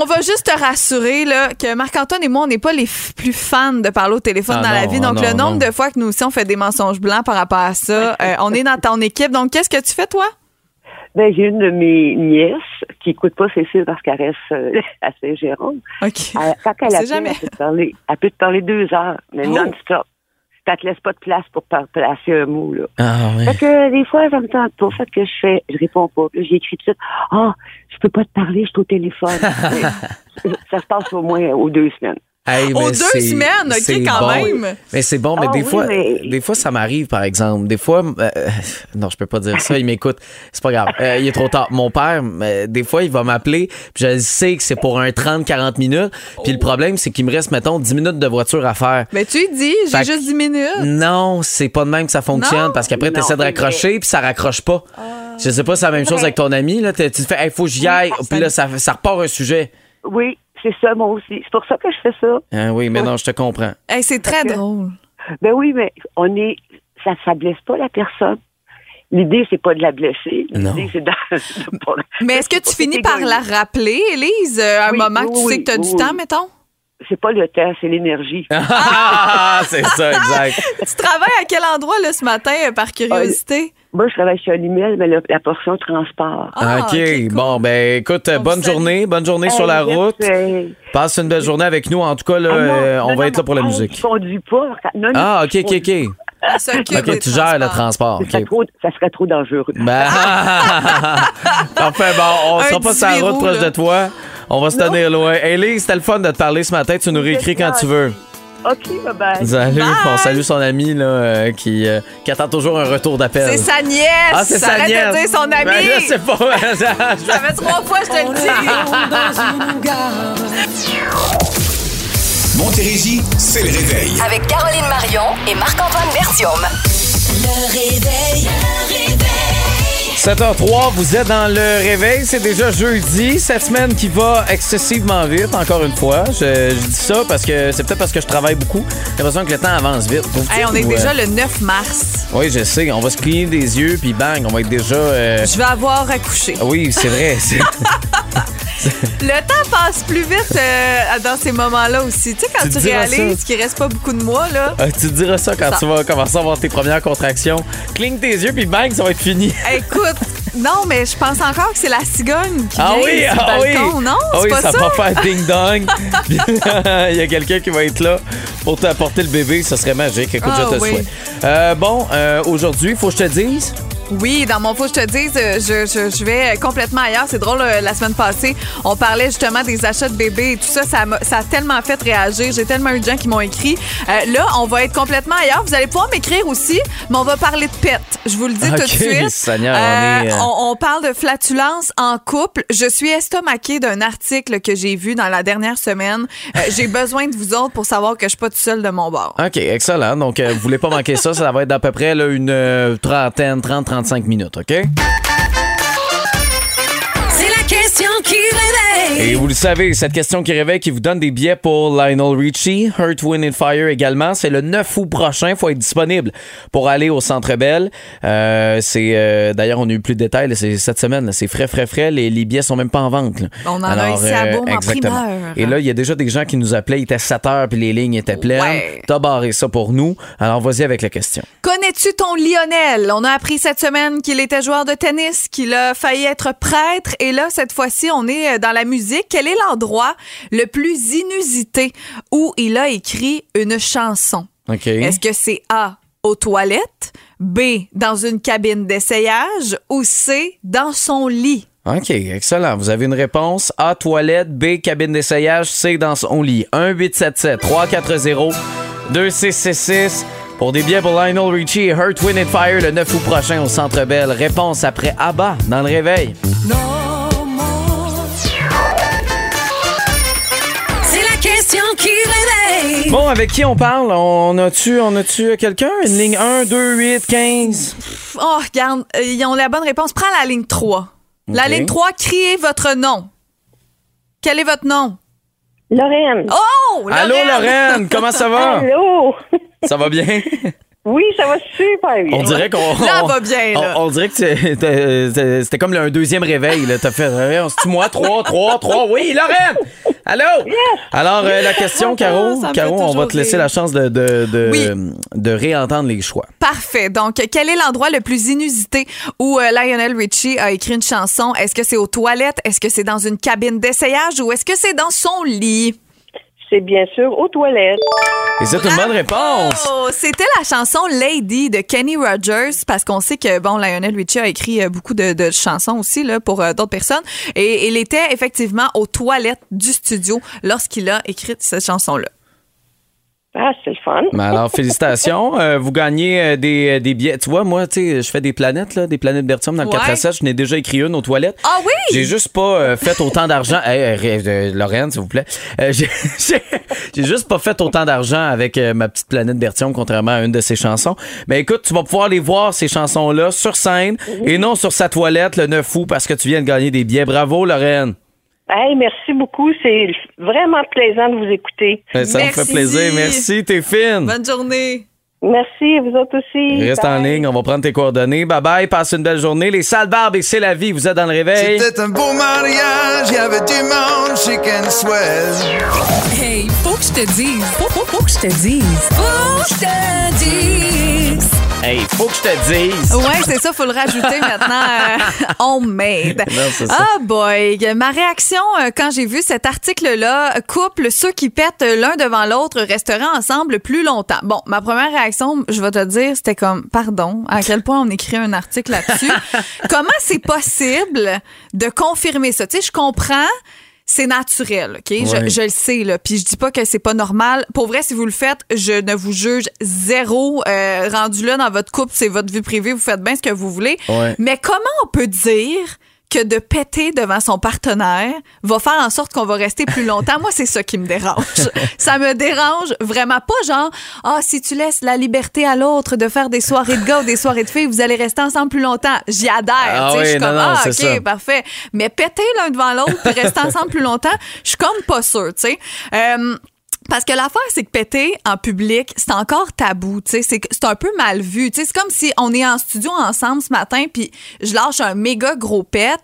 on va juste te rassurer là, que Marc-Antoine et moi, on n'est pas les plus fans de parler au téléphone Ah dans la vie. ah Donc, non, le nombre non. de fois que nous aussi, on fait des mensonges blancs par rapport à ça, euh, on est dans ton équipe. Donc, qu'est-ce que tu fais, toi? Ben, j'ai une de mes nièces qui écoute pas Cécile parce qu'elle reste euh, *laughs* à Saint-Jérôme. OK. Elle- Quand elle appelle, jamais. elle peut, te parler, elle peut te parler deux heures, mais Oh. non-stop. Ça te laisse pas de place pour placer un mot, là. Ah. Fait que des fois, ça me tente pas. Fait que je fais, je réponds pas. Puis écrit tout de suite, ah, je peux pas te parler, je suis au téléphone. *laughs* Mais ça se passe au moins aux deux semaines. Hey, Aux mais deux semaines, OK, quand bon. même. Mais c'est bon, mais Ah des oui, fois, mais- des fois, ça m'arrive, par exemple. Des fois, euh, *laughs* non, je peux pas dire ça. Il m'écoute. C'est pas grave. Euh, il est trop tard. Mon père, euh, des fois, il va m'appeler. Puis je sais que c'est pour un 30-40 minutes. Puis le problème, c'est qu'il me reste, mettons, 10 minutes de voiture à faire. Ben, tu dis, j'ai juste 10 minutes. Non, c'est pas de même que ça fonctionne Non? parce qu'après, tu essaies de raccrocher puis ça raccroche pas. Ah. Je sais pas si c'est la même chose avec ton ami. Là. Tu te fais, il faut que j'y aille. Puis là, ça, ça repart un sujet. Oui, c'est ça, moi aussi. C'est pour ça que je fais ça. Hein, oui, mais non, je te comprends. Hey, c'est très drôle. Ben oui, mais on est, ça, ça blesse pas la personne. L'idée, c'est pas de la blesser. Non. L'idée, c'est de, Mais est-ce que tu finis par la rappeler, Élise, à un Oui, moment que tu oui, sais que tu as du temps, mettons? C'est pas le temps, c'est l'énergie. *laughs* Ah, c'est ça, exact. *laughs* Tu travailles à quel endroit, là, ce matin, euh, par curiosité? Moi, je travaille chez Olimel, mais le- la portion transport. Ah, OK. cool. Bon, ben écoute, On bonne journée. Bonne journée sur la route. Passe une belle journée avec nous. En tout cas, là, Ah non, euh, on non, va non, être là pour la musique. Je conduis pas. Non, non, Ah, OK, OK, OK. OK, tu gères le transport. Ça serait, trop, ça serait trop dangereux. Ben, *laughs* Parfait, bon, on Un sera pas sur la 18 route proche là. de toi. On va se tenir loin. Ellie, c'était le fun de te parler ce matin. Tu nous réécris quand tu veux. OK, bye-bye. Salut. Bye. On salue son ami là, euh, qui, euh, qui attend toujours un retour d'appel. C'est sa nièce! Ah, c'est sa Arrête nièce. de dire son ami! Ben, je sais pas. *laughs* *laughs* Ça fait trois fois que je te le dis! Montérégie, c'est le réveil. Avec Caroline Marion et Marc-Antoine Bertium. Le réveil. Le réveil. 7h03, vous êtes dans le réveil. C'est déjà jeudi. Cette semaine qui va excessivement vite, encore une fois. Je, je dis ça parce que c'est peut-être parce que je travaille beaucoup. J'ai l'impression que le temps avance vite. Hey, on est Ou, euh, déjà le 9 mars. Oui, je sais. On va se cligner des yeux, puis bang, on va être déjà. euh, Je vais avoir accouché. Oui, c'est vrai. *laughs* Le temps passe plus vite euh, dans ces moments-là aussi. Tu sais, quand Tu réalises qu'il reste pas beaucoup de mois, là. Euh, tu te diras ça quand Ça. tu vas commencer à avoir tes premières contractions. Cligne tes yeux, puis bang, ça va être fini. Écoute, non, mais je pense encore que c'est la cigogne qui Ah vient oui, le ah oui. balcon, non? Ah oui, pas ça ça? va faire ding-dong. *laughs* Il y a quelqu'un qui va être là pour t'apporter le bébé. Ce serait magique. Écoute, Ah je te le oui. souhaite. Euh, bon, euh, aujourd'hui, il faut que je te dise, oui, dans mon faut je te dise, euh, je, je, je vais complètement ailleurs. C'est drôle, euh, la semaine passée, on parlait justement des achats de bébés et tout ça. Ça, a, ça a tellement fait réagir. J'ai tellement eu de gens qui m'ont écrit. Euh, là, on va être complètement ailleurs. Vous allez pouvoir m'écrire aussi, mais on va parler de pets. Je vous le dis tout de suite. Euh, on, on, parle de flatulence en couple. Je suis estomaquée d'un article que j'ai vu dans la dernière semaine. j'ai *laughs* besoin de vous autres pour savoir que je suis pas tout seul de mon bord. OK, excellent. Donc, vous voulez pas manquer ça. Ça va être d'à peu près là, une trentaine, 30, 30 45 minutes, OK? Et vous le savez, cette question qui réveille, qui vous donne des billets pour Lionel Richie, Earth, Wind and Fire également. C'est le 9 août prochain. Il faut être disponible pour aller au Centre Bell. Euh, c'est euh, D'ailleurs, on a eu plus de détails. là, cette semaine. C'est frais, frais, frais. Les, les billets sont même pas en vente. là. On en a un ici à Beaume en primeur. Et là, il y a déjà des gens qui nous appelaient. Il était 7 heures puis les lignes étaient pleines. Ouais. T'as barré ça pour nous. Alors, vas-y avec la question. Connais-tu ton Lionel? On a appris cette semaine qu'il était joueur de tennis, qu'il a failli être prêtre. Et là, cette fois-ci, on est euh, dans la musique. Quel est l'endroit le plus inusité où il a écrit une chanson? OK. Est-ce que c'est A, aux toilettes, B, dans une cabine d'essayage ou C, dans son lit? OK, excellent. Vous avez une réponse. A, toilette. B, cabine d'essayage. C, dans son lit. 1-877-340-2666 pour des billets pour Lionel Richie et Hurt, Wind and Fire le 9 août prochain au Centre Bell. Réponse après ABBA dans le réveil. C'est Bon, avec qui on parle? On a-tu on a-tu quelqu'un? Une ligne 1, 2, 8, 15? Oh, regarde, euh, ils ont la bonne réponse. Prends la ligne 3. La ligne 3, criez votre nom. Quel est votre nom? Lorraine. Oh! Allô, Lorraine, comment ça va? *laughs* Allô? Ça va bien? Oui, ça va super bien. On dirait qu'on. Là, on- va bien, là. On, on dirait que c'est- t'es- c'était comme un deuxième réveil. T'as fait. euh, C'est-tu moi? Trois, trois, trois. Oui, Lorraine! Allô? Alors, euh, la question, Caro, Caro, on va te laisser rire. la chance de, de, de, Oui. de réentendre les choix. Parfait. Donc, quel est l'endroit le plus inusité où euh, Lionel Richie a écrit une chanson? Est-ce que c'est aux toilettes? Est-ce que c'est dans une cabine d'essayage ou est-ce que c'est dans son lit? C'est bien sûr aux toilettes. Et c'est une bonne réponse. Oh, c'était la chanson Lady de Kenny Rogers parce qu'on sait que bon Lionel Richie a écrit euh, beaucoup de, de chansons aussi là pour euh, d'autres personnes et il était effectivement aux toilettes du studio lorsqu'il a écrit cette chanson là. Ah, c'est le fun. Mais alors, félicitations. Euh, vous gagnez euh, des, euh, des billets. Tu vois, moi, tu sais, je fais des planètes, là, des planètes Bertium dans le Ouais. 4 à 7. Je n'ai déjà écrit une aux toilettes. Ah oui! J'ai juste pas euh, fait autant d'argent. Hey, euh, euh, Lorraine, s'il vous plaît. Euh, j'ai *laughs* j'ai- j'ai juste pas fait autant d'argent avec euh, ma petite planète Bertium, contrairement à une de ses chansons. Mais écoute, tu vas pouvoir les voir, ces chansons-là, sur scène et non sur sa toilette le 9 août parce que tu viens de gagner des billets. Bravo, Lorraine. Hey, merci beaucoup. C'est vraiment plaisant de vous écouter. Euh, Ça me fait plaisir. Merci, t'es fine. Bonne journée. Merci, vous autres aussi. Reste en ligne, on va prendre tes coordonnées. Bye bye, passe une belle journée. Les salles barbes et c'est la vie, vous êtes dans le réveil. C'était un beau mariage, il y avait du monde, chicken swell. Hey, faut que je te dise. Faut, faut, faut que je te dise. Faut que je te dise. Hey, faut que je te dise. Ouais, c'est ça, faut le rajouter maintenant. euh, homemade. Non, ça. Ah boy, ma réaction euh, quand j'ai vu cet article-là, couple, ceux qui pètent l'un devant l'autre resteraient ensemble plus longtemps. Bon, ma première réaction, je vais te dire, c'était comme, pardon, à quel point on écrit un article là-dessus. *laughs* Comment c'est possible de confirmer ça? Tu sais, je comprends. C'est naturel, OK? Je, le sais, là. Puis je dis pas que c'est pas normal. Pour vrai, si vous le faites, je ne vous juge zéro. Euh, rendu là dans votre couple, c'est votre vie privée, vous faites bien ce que vous voulez. Ouais. Mais comment on peut dire que de péter devant son partenaire va faire en sorte qu'on va rester plus longtemps? Moi, c'est ça qui me dérange. ça me dérange vraiment pas genre, ah, si tu laisses la liberté à l'autre de faire des soirées de gars ou des soirées de filles, vous allez rester ensemble plus longtemps. J'y adhère. Ah tu sais, oui, je suis non, comme, non, ah, OK, ça. parfait. Mais péter l'un devant l'autre rester ensemble plus longtemps, je suis comme pas sûre, tu sais. Euh, parce que l'affaire, c'est que péter en public, c'est encore tabou. C'est c'est un peu mal vu. C'est comme si on est en studio ensemble ce matin, puis je lâche un méga gros pet.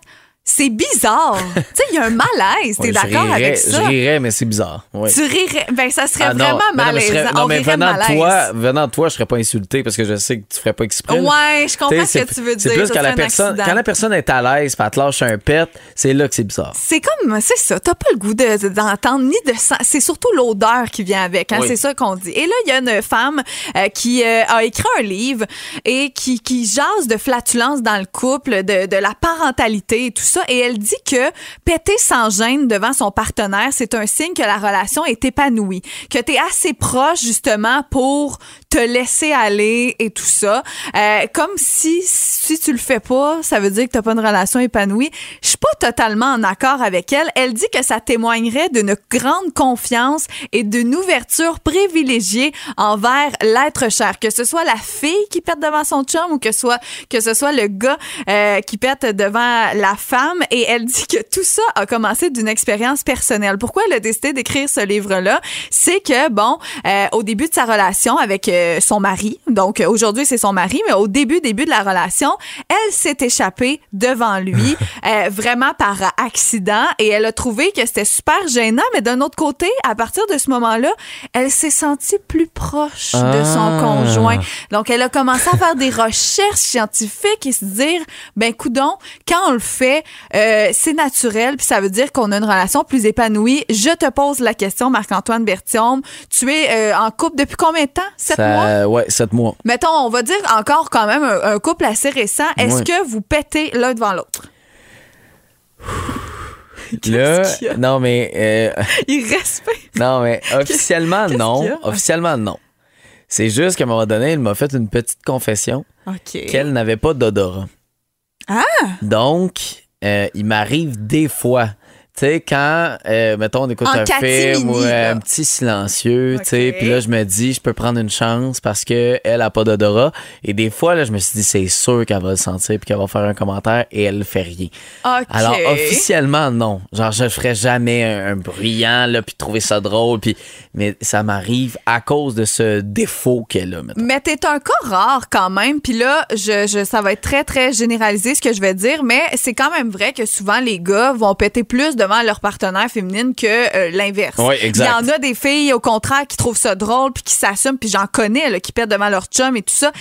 C'est bizarre. *laughs* tu sais, il y a un malaise. T'es Ouais, d'accord avec ça? Je rirais, mais c'est bizarre. Tu rirais. Ben, ça serait Ah non, vraiment mais non, mais malaisant. serais- non, mais rirait venant de toi, venant de toi, je serais pas insulté parce que je sais que tu ferais pas exprès. Ouais, je comprends ce que tu veux dire. C'est plus quand la, personne, quand la personne est à l'aise, elle te lâche un pet, c'est là que c'est bizarre. C'est comme, c'est ça, t'as pas le goût de- de- d'entendre ni de C'est surtout l'odeur qui vient avec, hein, Oui. c'est ça qu'on dit. Et là, il y a une femme euh, qui euh, a écrit un livre et qui, qui jase de flatulence dans le couple, de, de la parentalité et tout ça. Et elle dit que péter sans gêne devant son partenaire, c'est un signe que la relation est épanouie, que t'es assez proche justement pour te laisser aller et tout ça. Euh, comme si si tu le fais pas, ça veut dire que t'as pas une relation épanouie. Je suis pas totalement en accord avec elle. Elle dit que ça témoignerait d'une grande confiance et d'une ouverture privilégiée envers l'être cher, que ce soit la fille qui pète devant son chum ou que soit que ce soit le gars euh, qui pète devant la femme. Et elle dit que tout ça a commencé d'une expérience personnelle. Pourquoi elle a décidé d'écrire ce livre-là? C'est que bon, euh, au début de sa relation avec euh, son mari, donc euh, aujourd'hui c'est son mari, mais au début début de la relation, elle s'est échappée devant lui, *laughs* euh, vraiment par accident, et elle a trouvé que c'était super gênant. Mais d'un autre côté, à partir de ce moment-là, elle s'est sentie plus proche de son Ah. conjoint. Donc elle a commencé à faire des recherches scientifiques et se dire, ben coudon, quand on le fait, euh, c'est naturel, puis ça veut dire qu'on a une relation plus épanouie. Je te pose la question, Marc-Antoine Bertium, tu es euh, en couple depuis combien de temps? Sept Ça- mois? Ouais, sept mois. Mettons, on va dire encore quand même un, un couple assez récent. Est-ce Ouais. que vous pétez l'un devant l'autre? *laughs* Là, non, mais. euh, Il respecte. *laughs* non, mais officiellement, non. Officiellement, non. C'est juste qu'à un moment donné, il m'a fait une petite confession qu'elle n'avait pas d'odorat. Ah! Donc, euh, il m'arrive des fois. Tu sais, quand, euh, mettons, on écoute En un film ou euh, un petit silencieux, tu sais, puis là, je me dis, je peux prendre une chance parce que elle a pas d'odorat. Et des fois, là, je me suis dit, c'est sûr qu'elle va le sentir puis qu'elle va faire un commentaire et elle fait rien. Alors, officiellement, non. Genre, je ferais jamais un, un bruyant, là, puis trouver ça drôle, puis... Mais ça m'arrive à cause de ce défaut qu'elle a, mettons. Mais t'es un cas rare quand même. Puis là, je, je, ça va être très, très généralisé ce que je vais dire, mais c'est quand même vrai que souvent les gars vont péter plus devant leur partenaire féminine que euh, l'inverse. Oui, exact. Il y en a des filles, au contraire, qui trouvent ça drôle puis qui s'assument, puis j'en connais, là, qui pètent devant leur chum et tout ça.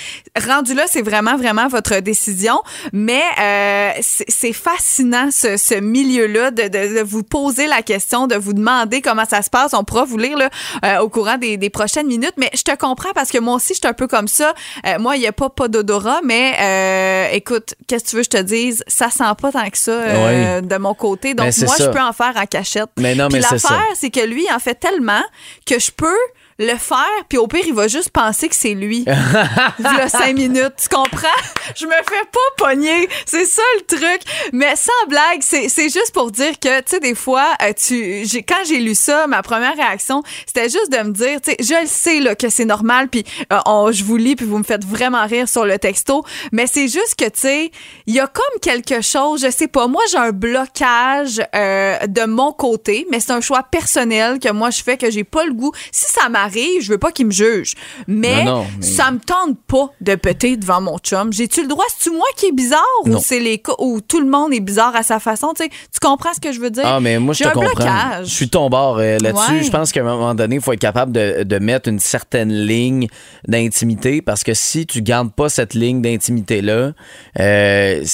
Rendu là, c'est vraiment, vraiment votre décision. Mais euh, c'est fascinant, ce, ce milieu-là, de, de, de vous poser la question, de vous demander comment ça se passe. On pourra vous lire là, euh, au courant des, des prochaines minutes. Mais je te comprends parce que moi aussi, je suis un peu comme ça. Euh, moi, il n'y a pas, pas d'odorat, mais euh, écoute, qu'est-ce que tu veux que je te dise? Ça sent pas tant que ça euh, de mon côté. Donc, c'est moi, je peux en faire en cachette. Mais non, mais c'est ça. l'affaire, c'est que lui, il en fait tellement que je peux le faire, puis au pire, il va juste penser que c'est lui. Il a cinq *laughs* minutes, tu comprends? Je me fais pas pogner. C'est ça le truc. Mais sans blague, c'est c'est juste pour dire que, tu sais, des fois, euh, tu, j'ai, quand j'ai lu ça, ma première réaction, c'était juste de me dire, tu sais, je le sais là, que c'est normal, puis euh, on- je vous lis, puis vous me faites vraiment rire sur le texto, mais c'est juste que, tu sais, il y a comme quelque chose, je sais pas, moi, j'ai un blocage euh, de mon côté, mais c'est un choix personnel que moi, je fais, que j'ai pas le goût. Si ça m'arrive, je veux pas qu'il me juge, mais, Non, non, mais- ça me tente pas de péter devant mon chum. J'ai-tu le droit? C'est-tu moi qui est bizarre Non. ou c'est les cas où tout le monde est bizarre à sa façon? Tu comprends ce que je veux dire? Ah, mais moi, je te comprends. blocage. Je suis ton bord euh, là-dessus. Ouais. Je pense qu'à un moment donné, il faut être capable de, de mettre une certaine ligne d'intimité parce que si tu gardes pas cette ligne d'intimité-là, euh,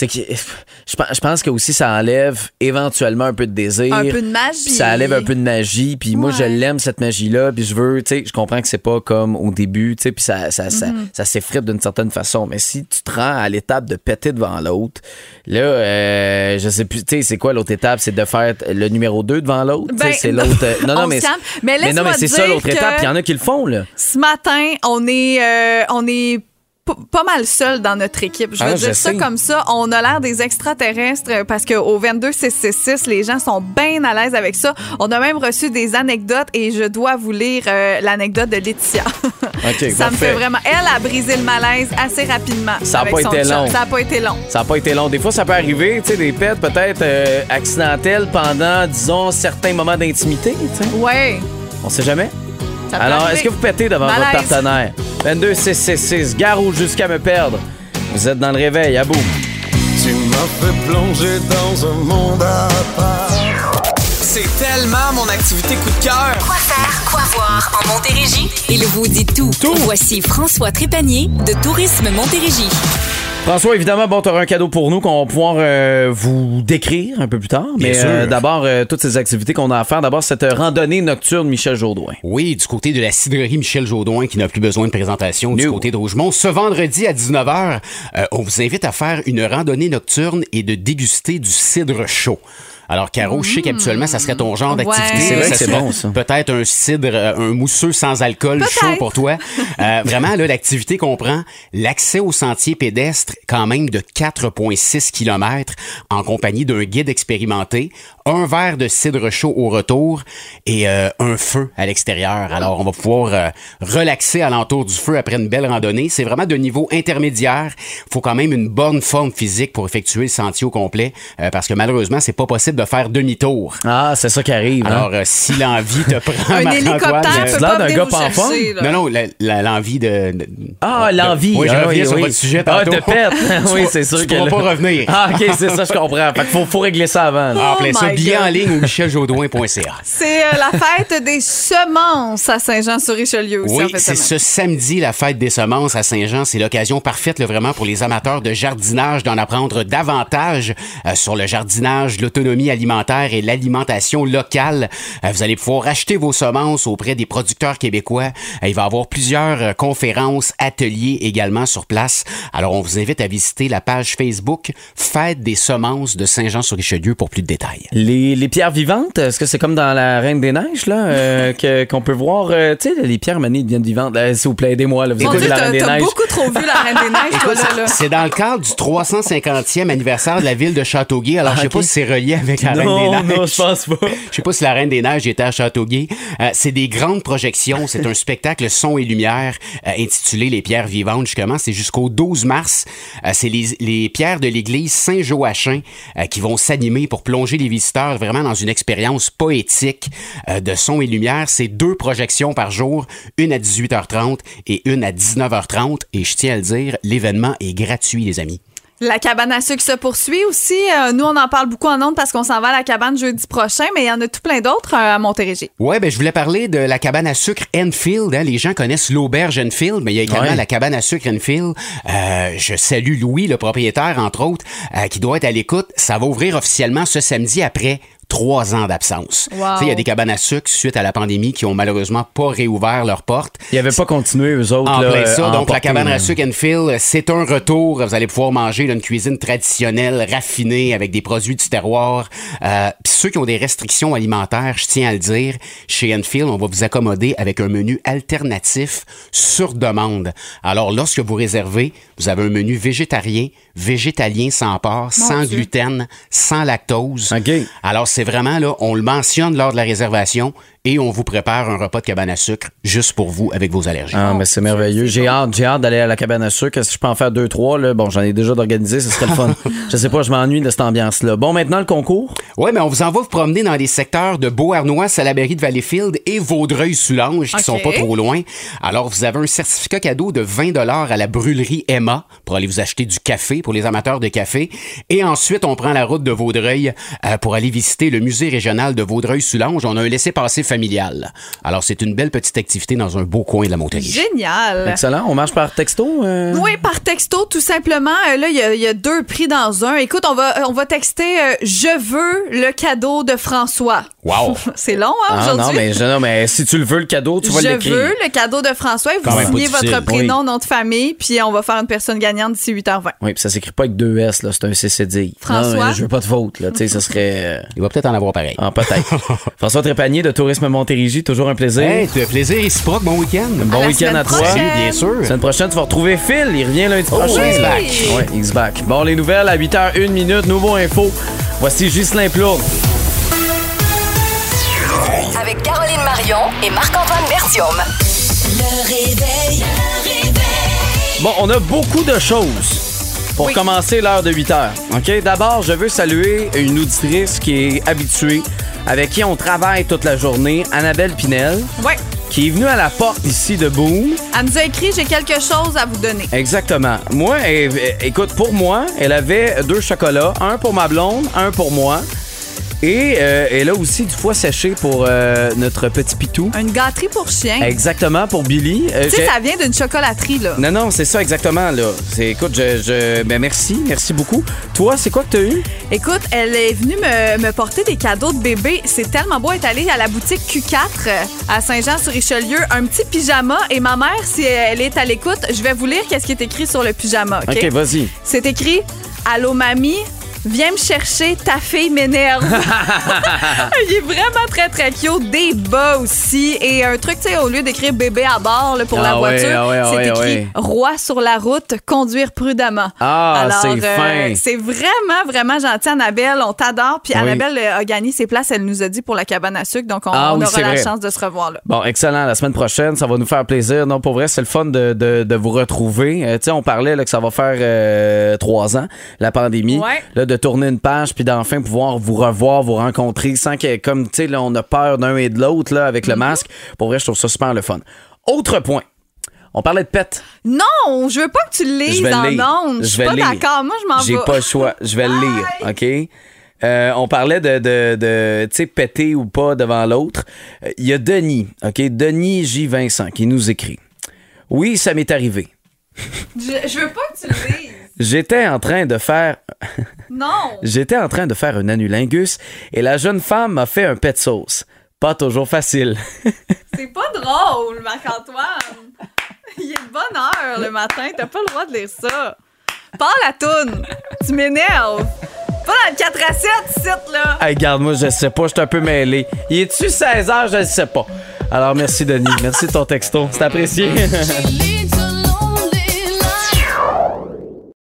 c'est- que je pense, je pense que aussi ça enlève éventuellement un peu de désir. Un peu de magie. Ça enlève un peu de magie. Puis moi, je l'aime, cette magie-là. Puis je veux, tu sais, je comprends que c'est pas comme au début, tu sais, puis ça, ça, ça, Mm-hmm. ça s'effrite d'une certaine façon. Mais si tu te rends à l'étape de péter devant l'autre, là, euh, je sais plus, tu sais, c'est quoi l'autre étape? C'est de faire le numéro 2 devant l'autre? Ben, c'est *laughs* l'autre. euh, Non, on non, mais. calme. Mais non, mais c'est ça l'autre étape. Il y en a qui le font, là. Ce matin, on est, euh, on est pas mal seul dans notre équipe. Je veux Ah, dire je ça sais. comme ça. On a l'air des extraterrestres parce qu'au 22666, les gens sont bien à l'aise avec ça. On a même reçu des anecdotes et je dois vous lire euh, l'anecdote de Laetitia. *laughs* Ça me fait vraiment. Elle a brisé le malaise assez rapidement. Ça a avec pas été long. Ça a pas été long. Ça n'a pas été long. Des fois, ça peut arriver, tu sais, des pets peut-être euh, accidentelles pendant, disons, certains moments d'intimité. Ouais. On sait jamais. Ça peut Alors, arriver. est-ce que vous pétez devant Malaise. votre partenaire? 22 666, gare rouge jusqu'à me perdre. Vous êtes dans le réveil, à bout. Tu Tu m'as fait plonger dans un monde à part. C'est tellement mon activité coup de cœur. Quoi faire, quoi voir en Montérégie? Il vous dit tout. Voici François Trépanier de Tourisme Montérégie. François, évidemment, bon, tu un cadeau pour nous qu'on va pouvoir euh, vous décrire un peu plus tard. Mais euh, d'abord, euh, toutes ces activités qu'on a à faire. D'abord, cette randonnée nocturne Michel Jourdouin. Oui, du côté de la cidrerie Michel Jaudoin qui n'a plus besoin de présentation du côté de Rougemont. Ce vendredi à 19h, euh, on vous invite à faire une randonnée nocturne et de déguster du cidre chaud. Alors, Caro, je sais qu'habituellement, ça serait ton genre Ouais. d'activité. C'est vrai que c'est bon, ça. Peut-être un cidre, euh, un mousseux sans alcool chaud pour toi. Euh, vraiment, là, l'activité comprend l'accès au sentier pédestre quand même de 4,6 km en compagnie d'un guide expérimenté, un verre de cidre chaud au retour et euh, un feu à l'extérieur. Alors, on va pouvoir euh, relaxer alentour du feu après une belle randonnée. C'est vraiment de niveau intermédiaire. faut quand même une bonne forme physique pour effectuer le sentier au complet euh, parce que malheureusement, c'est pas possible de faire demi-tour. Ah, c'est ça qui arrive. hein? Alors, euh, si l'envie te *laughs* prend, Un Marc-Antoine, hélicoptère euh, peut l'air pas d'un venir vous chercher, là. non, non, l'envie de, de- Ah, l'envie. Oui, je Ah, reviens oui, sur oui. votre sujet Ah, de pète. *laughs* oui, c'est Tu sûr que. pourras pas revenir. Ah, OK, c'est ça, je comprends. Fait qu'il faut, faut régler ça avant. là. Ah, plein Oh ça, my billet God. en ligne au micheljodoin.ca. *laughs* C'est euh, la fête des semences à Saint-Jean-sur-Richelieu aussi, en Oui, fait. c'est ce samedi, la fête des semences à Saint-Jean. C'est l'occasion parfaite, là, vraiment, pour les amateurs de jardinage d'en apprendre davantage euh, sur le jardinage, l'autonomie alimentaire et l'alimentation locale. Euh, vous allez pouvoir acheter vos semences auprès des producteurs québécois. Il va y avoir plusieurs conférences, ateliers également sur place. Alors, on vous invite à visiter la page Facebook Fête des semences de Saint-Jean-sur-Richelieu pour plus de détails. Les, les pierres vivantes, est-ce que c'est comme dans la Reine des Neiges, là, euh, *laughs* que- qu'on peut voir, euh, tu sais, les pierres manées deviennent vivantes. Là, S'il vous plaît, aidez-moi, là. Vous écoutez Dieu, la Reine des Neiges. beaucoup trop vu la Reine des Neiges, toi, là. là. C'est dans le cadre du 350e anniversaire de la ville de Châteauguay. Alors, Ah, je sais pas si c'est relié avec la Reine des Neiges. non, je pense pas. Je sais pas si la Reine des Neiges était à Châteauguay. Euh, c'est des grandes projections. C'est un spectacle son et lumière euh, intitulé Les pierres vivantes. Justement, c'est jusqu'au 12 mars. Euh, c'est les, les pierres de l'église Saint-Joachim euh, qui vont s'animer pour plonger les visiteurs vraiment dans une expérience poétique euh, de son et lumière. C'est deux projections par jour, une à 18h30 et une à 19h30. Et je tiens à le dire, l'événement est gratuit, les amis. La cabane à sucre se poursuit aussi. Euh, nous, on en parle beaucoup en ondes parce qu'on s'en va à la cabane jeudi prochain, mais il y en a tout plein d'autres euh, à Montérégie. Ouais, ben je voulais parler de la cabane à sucre Enfield. Hein. Les gens connaissent l'auberge Enfield, mais il y a également Ouais. la cabane à sucre Enfield. Euh, je salue Louis, le propriétaire, entre autres, euh, qui doit être à l'écoute. Ça va ouvrir officiellement ce samedi après trois ans d'absence. Wow. Tu sais, Il y a des cabanes à sucre suite à la pandémie qui ont malheureusement pas réouvert leurs portes. Ils n'avaient pas continué, eux autres. En là, plein ça. Donc, la cabane à sucre Enfield, c'est un retour. Vous allez pouvoir manger là, une cuisine traditionnelle, raffinée, avec des produits du terroir. Euh, Puis ceux qui ont des restrictions alimentaires, je tiens à le dire, chez Enfield, on va vous accommoder avec un menu alternatif sur demande. Alors, lorsque vous réservez, vous avez un menu végétarien, végétalien sans porc, sans Dieu. gluten, sans lactose. OK. Alors, c'est vraiment, là, on le mentionne lors de la réservation et on vous prépare un repas de cabane à sucre juste pour vous avec vos allergies. Ah, mais c'est merveilleux. J'ai hâte, j'ai hâte d'aller à la cabane à sucre. Est-ce que je peux en faire deux, trois? Là? Bon, j'en ai déjà d'organiser, ce serait le fun. *laughs* je sais pas, je m'ennuie de cette ambiance-là. Bon, maintenant, le concours. Oui, mais on vous envoie vous promener dans les secteurs de Beauharnois, Salaberry de Valleyfield et Vaudreuil-Soulanges qui sont pas trop loin. Alors, vous avez un certificat cadeau de 20 à la brûlerie Emma pour aller vous acheter du café pour les amateurs de café. Et ensuite, on prend la route de Vaudreuil euh, pour aller visiter le musée régional de Vaudreuil-Soulanges. On a un laissez-passer familial. Alors, c'est une belle petite activité dans un beau coin de la Montérégie. Génial. Excellent. On marche par texto? euh? Oui, par texto, tout simplement. Euh, là, il y a- il y, a deux prix dans un. Écoute, on va, on va texter euh, Je veux le cadeau de François. Wow! *laughs* C'est long, hein, Ah aujourd'hui? non, mais, je- non, mais si tu le veux, le cadeau, tu vas Je l'écrire. veux le cadeau de François. Quand Vous pas signez votre prénom, nom de famille, puis on va faire une personne gagnante d'ici 8h20. Oui, puis ça s'écrit pas avec deux S, là. C'est un CCD. François? Non, je veux pas de faute, là. Tu sais, ça serait. euh, Il va peut-être en avoir pareil. Ah, peut-être. *laughs* François Trépanier de Tourisme Montérégie, toujours un plaisir. Hey, tu as plaisir réciproque, bon week-end. bon week-end à toi. prochaine. Bien sûr. La semaine prochaine, tu vas retrouver Phil. Il revient lundi prochain. he's back. Ouais, he's back. Bon, les nouvelles à 8h01 minute. Nouveau info. Voici Ghislain Plourde. Avec Caroline Marion et Marc-Antoine Bertium. Le réveil. Le réveil. Bon, on a beaucoup de choses pour commencer l'heure de 8 heures. OK? D'abord, je veux saluer une auditrice qui est habituée, avec qui on travaille toute la journée, Annabelle Pinel. Ouais. qui est venue à la porte ici de Boom. Elle nous a écrit J'ai quelque chose à vous donner. Exactement. Moi, elle- écoute, pour moi, elle avait deux chocolats, un pour ma blonde, un pour moi. Et euh, elle a aussi du foie séché pour euh, notre petit pitou. Une gâterie pour chien. Exactement, pour Billy. Euh, Tu sais, j'ai- ça vient d'une chocolaterie, là. Non, non, c'est ça exactement, là. C'est, écoute, je, je- ben merci, merci beaucoup. Toi, c'est quoi que t'as eu? Écoute, elle est venue me, me porter des cadeaux de bébé. C'est tellement beau. Elle est allée à la boutique Q4 euh, à Saint-Jean-sur-Richelieu. Un petit pyjama. Et ma mère, si elle est à l'écoute, je vais vous lire qu'est-ce qui est écrit sur le pyjama. OK? OK, vas-y. C'est écrit Allô, mamie. Viens me chercher, ta fille m'énerve. *laughs* *laughs* Il est vraiment très, très cute. Des bas aussi. Et un truc, tu sais, au lieu d'écrire bébé à bord là, pour Ah la ouais, voiture, ah ouais, ah c'est écrit ouais. roi sur la route, conduire prudemment. Ah, c'est euh, fin. c'est vraiment, vraiment gentil, Annabelle. On t'adore. Puis Oui. Annabelle euh, a gagné ses places, elle nous a dit pour la cabane à sucre. Donc, on, Ah on oui, aura la vrai. chance de se revoir là. Bon, excellent. La semaine prochaine, ça va nous faire plaisir. Non, pour vrai, c'est le fun de, de- de vous retrouver. Euh, tu sais, on parlait là, que ça va faire euh, trois ans, la pandémie. Là, de tourner une page puis d'enfin pouvoir vous revoir, vous rencontrer sans que, comme, tu sais, là, on a peur d'un et de l'autre là, avec le masque. Pour vrai, je trouve ça super le fun. Autre point. On parlait de pet. Non, je veux pas que tu le lises Je vais en ondes. Je suis pas d'accord. Moi, je m'en vais. J'ai pas le choix. Je vais le lire, OK? Euh, on parlait de, de, de tu sais, péter ou pas devant l'autre. Euh, Il y a Denis, OK? Denis J. Vincent qui nous écrit. Oui, ça m'est arrivé. Je, je veux pas que tu le lises. J'étais en train de faire *laughs* Non. j'étais en train de faire un anulingus et la jeune femme m'a fait un pet sauce. Pas toujours facile. *laughs* C'est pas drôle, Marc-Antoine. Il est de bonne heure le matin. T'as pas le droit de lire ça. Pas la toune. Tu m'énerves. Pas dans le 4 à 7, site, là. Hey, garde moi, je sais pas, je suis un peu mêlé. Il est-tu 16 heures, je ne sais pas. Alors merci Denis, merci de ton texto, c'est apprécié.